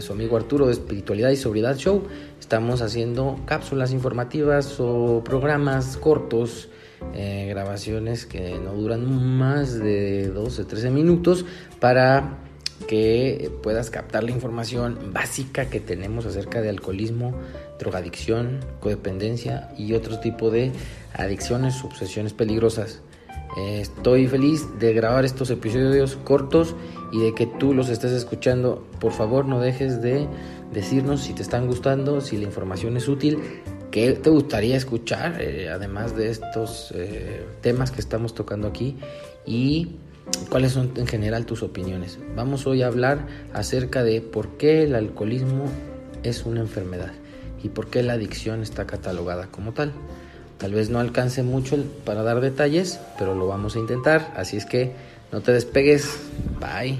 su amigo Arturo de Espiritualidad y Sobriedad Show. Estamos haciendo cápsulas informativas o programas cortos, eh, grabaciones que no duran más de 12, 13 minutos para que puedas captar la información básica que tenemos acerca de alcoholismo, drogadicción, codependencia y otro tipo de adicciones, obsesiones peligrosas. Eh, estoy feliz de grabar estos episodios cortos y de que tú los estés escuchando. Por favor, no dejes de decirnos si te están gustando, si la información es útil, qué te gustaría escuchar, eh, además de estos eh, temas que estamos tocando aquí y cuáles son en general tus opiniones. Vamos hoy a hablar acerca de por qué el alcoholismo es una enfermedad y por qué la adicción está catalogada como tal. Tal vez no alcance mucho para dar detalles, pero lo vamos a intentar, así es que no te despegues. Bye.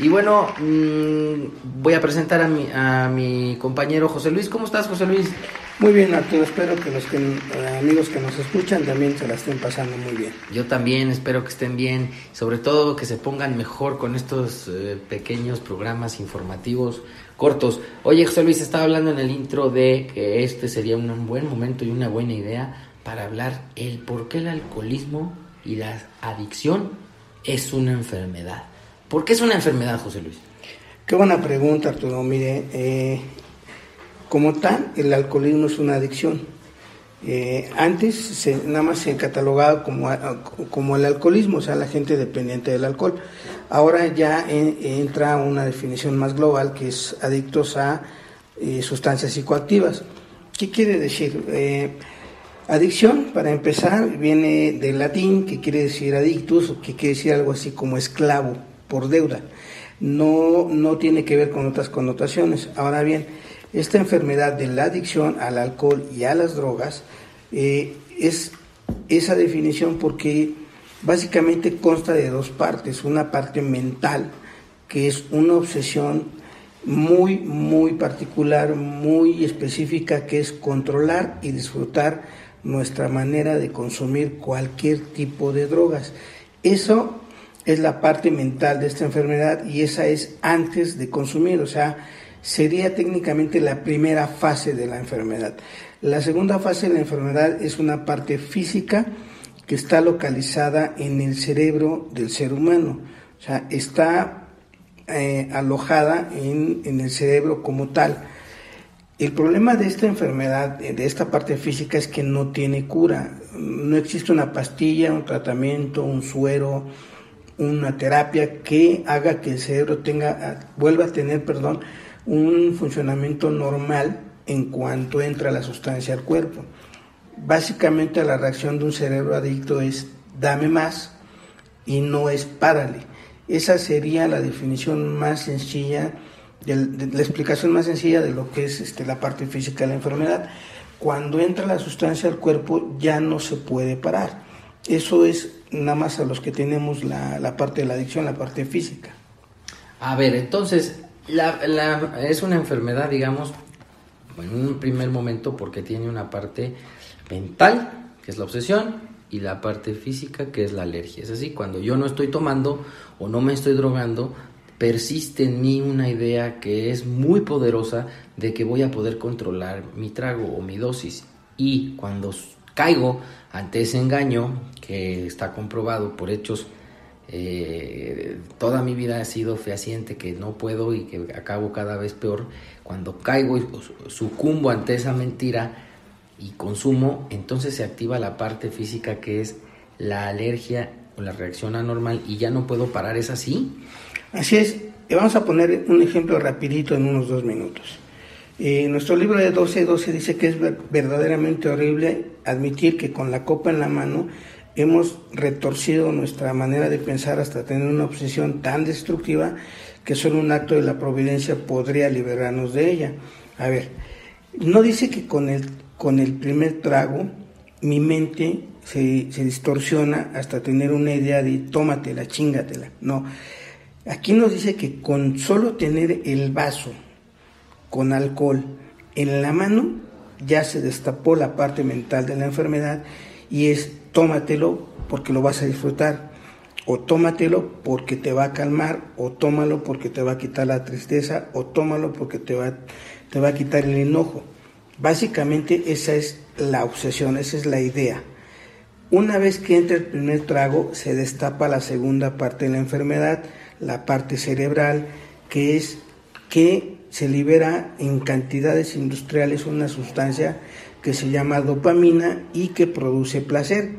Y bueno, mmm, voy a presentar a mi, a mi compañero José Luis. ¿Cómo estás, José Luis? Muy bien, Arturo. Espero que los que, eh, amigos que nos escuchan también se la estén pasando muy bien. Yo también espero que estén bien. Sobre todo que se pongan mejor con estos eh, pequeños programas informativos cortos. Oye, José Luis, estaba hablando en el intro de que este sería un buen momento y una buena idea para hablar el por qué el alcoholismo y la adicción es una enfermedad. ¿Por qué es una enfermedad, José Luis? Qué buena pregunta, Arturo. Mire, eh, como tal, el alcoholismo es una adicción. Eh, antes se, nada más se catalogaba como, como el alcoholismo, o sea, la gente dependiente del alcohol. Ahora ya en, entra una definición más global que es adictos a eh, sustancias psicoactivas. ¿Qué quiere decir? Eh, adicción, para empezar, viene del latín, que quiere decir adictus, que quiere decir algo así como esclavo por deuda. No, no tiene que ver con otras connotaciones. Ahora bien, esta enfermedad de la adicción al alcohol y a las drogas eh, es esa definición porque básicamente consta de dos partes. Una parte mental, que es una obsesión muy, muy particular, muy específica, que es controlar y disfrutar nuestra manera de consumir cualquier tipo de drogas. Eso es la parte mental de esta enfermedad y esa es antes de consumir, o sea, sería técnicamente la primera fase de la enfermedad. La segunda fase de la enfermedad es una parte física que está localizada en el cerebro del ser humano, o sea, está eh, alojada en, en el cerebro como tal. El problema de esta enfermedad, de esta parte física, es que no tiene cura. No existe una pastilla, un tratamiento, un suero, una terapia que haga que el cerebro tenga, vuelva a tener, perdón, un funcionamiento normal en cuanto entra la sustancia al cuerpo. Básicamente la reacción de un cerebro adicto es dame más y no es párale. Esa sería la definición más sencilla, la explicación más sencilla de lo que es este, la parte física de la enfermedad. Cuando entra la sustancia al cuerpo ya no se puede parar. Eso es nada más a los que tenemos la, la parte de la adicción, la parte física. A ver, entonces, la, es una enfermedad, digamos, en un primer momento porque tiene una parte mental, que es la obsesión, y la parte física, que es la alergia. Es así, cuando yo no estoy tomando o no me estoy drogando, persiste en mí una idea que es muy poderosa de que voy a poder controlar mi trago o mi dosis. Y cuando caigo ante ese engaño que está comprobado por hechos, eh, toda mi vida ha sido fehaciente que no puedo y que acabo cada vez peor. Cuando caigo y sucumbo ante esa mentira y consumo, entonces se activa la parte física que es la alergia o la reacción anormal y ya no puedo parar, ¿es así? Así es. Vamos a poner un ejemplo rapidito en unos dos minutos. Eh, nuestro libro de 12 12 dice que es verdaderamente horrible admitir que con la copa en la mano hemos retorcido nuestra manera de pensar hasta tener una obsesión tan destructiva que solo un acto de la providencia podría liberarnos de ella. A ver, no dice que con el, con el primer trago mi mente se, se distorsiona hasta tener una idea de tómatela, chingatela. No, aquí nos dice que con solo tener el vaso con alcohol en la mano, ya se destapó la parte mental de la enfermedad y es tómatelo porque lo vas a disfrutar, o tómatelo porque te va a calmar, o tómalo porque te va a quitar la tristeza, o tómalo porque te va, te va a quitar el enojo. Básicamente esa es la obsesión, esa es la idea. Una vez que entra el primer trago, se destapa la segunda parte de la enfermedad, la parte cerebral, que es que se libera en cantidades industriales una sustancia que se llama dopamina y que produce placer.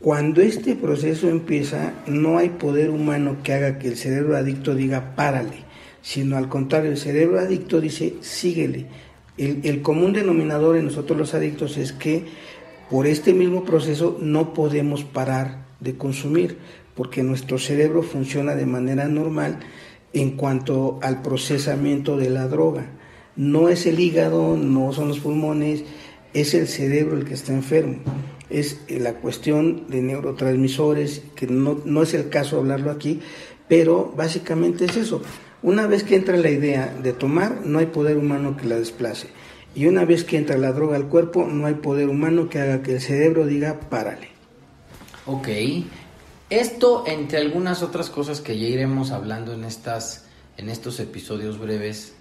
Cuando este proceso empieza, no hay poder humano que haga que el cerebro adicto diga párale, sino al contrario, el cerebro adicto dice síguele. El, el común denominador en nosotros los adictos es que por este mismo proceso no podemos parar de consumir, porque nuestro cerebro funciona de manera normal en cuanto al procesamiento de la droga. No es el hígado, no son los pulmones, es el cerebro el que está enfermo. Es la cuestión de neurotransmisores, que no, no es el caso hablarlo aquí, pero básicamente es eso. Una vez que entra la idea de tomar, no hay poder humano que la desplace. Y una vez que entra la droga al cuerpo, no hay poder humano que haga que el cerebro diga párale. Ok, esto, entre algunas otras cosas que ya iremos hablando en, estas, en estos episodios breves,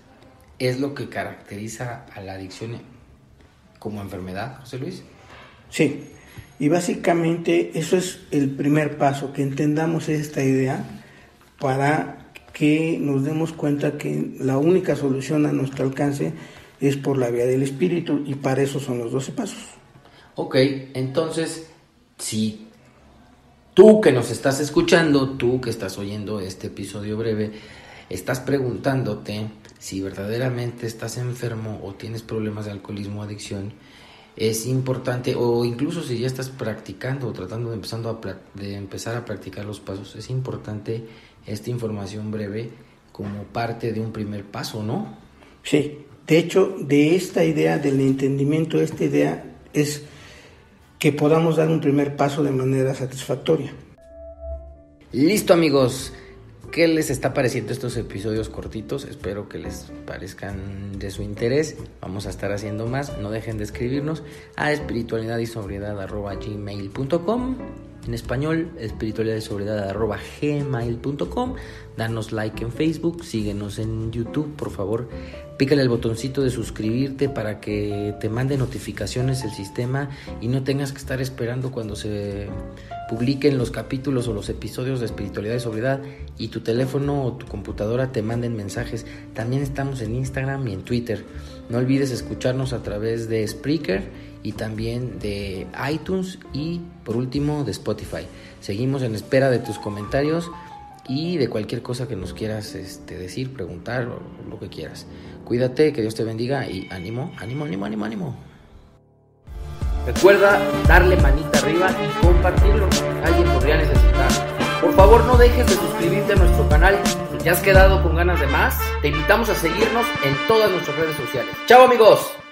es lo que caracteriza a la adicción como enfermedad, José Luis. Sí, y básicamente eso es el primer paso, que entendamos esta idea para que nos demos cuenta que la única solución a nuestro alcance es por la vía del espíritu y para eso son los 12 pasos. Ok, entonces, si Tú que nos estás escuchando, tú que estás oyendo este episodio breve, estás preguntándote si verdaderamente estás enfermo o tienes problemas de alcoholismo o adicción, es importante, o incluso si ya estás practicando o tratando de, empezando a, de empezar a practicar los pasos, es importante esta información breve como parte de un primer paso, ¿no? Sí, de hecho, de esta idea, del entendimiento, esta idea es que podamos dar un primer paso de manera satisfactoria. Listo amigos, ¿qué les está pareciendo estos episodios cortitos? Espero que les parezcan de su interés. Vamos a estar haciendo más. No dejen de escribirnos a espiritualidad y gmail.com. En español, espiritualidad y sobriedad gmail.com. Danos like en Facebook, síguenos en YouTube, por favor Pícale el botoncito de suscribirte para que te mande notificaciones el sistema y no tengas que estar esperando cuando se publiquen los capítulos o los episodios de espiritualidad y sobriedad y tu teléfono o tu computadora te manden mensajes. También estamos en Instagram y en Twitter. No olvides escucharnos a través de Spreaker y también de iTunes y por último de Spotify. Seguimos en espera de tus comentarios y de cualquier cosa que nos quieras este, decir, preguntar o lo que quieras. Cuídate, que Dios te bendiga y ánimo, ánimo, ánimo, ánimo, ánimo. Recuerda darle manita arriba y compartirlo. Alguien podría necesitar. Por favor, no dejes de suscribirte a nuestro canal. Si te has quedado con ganas de más, te invitamos a seguirnos en todas nuestras redes sociales. ¡Chao, amigos!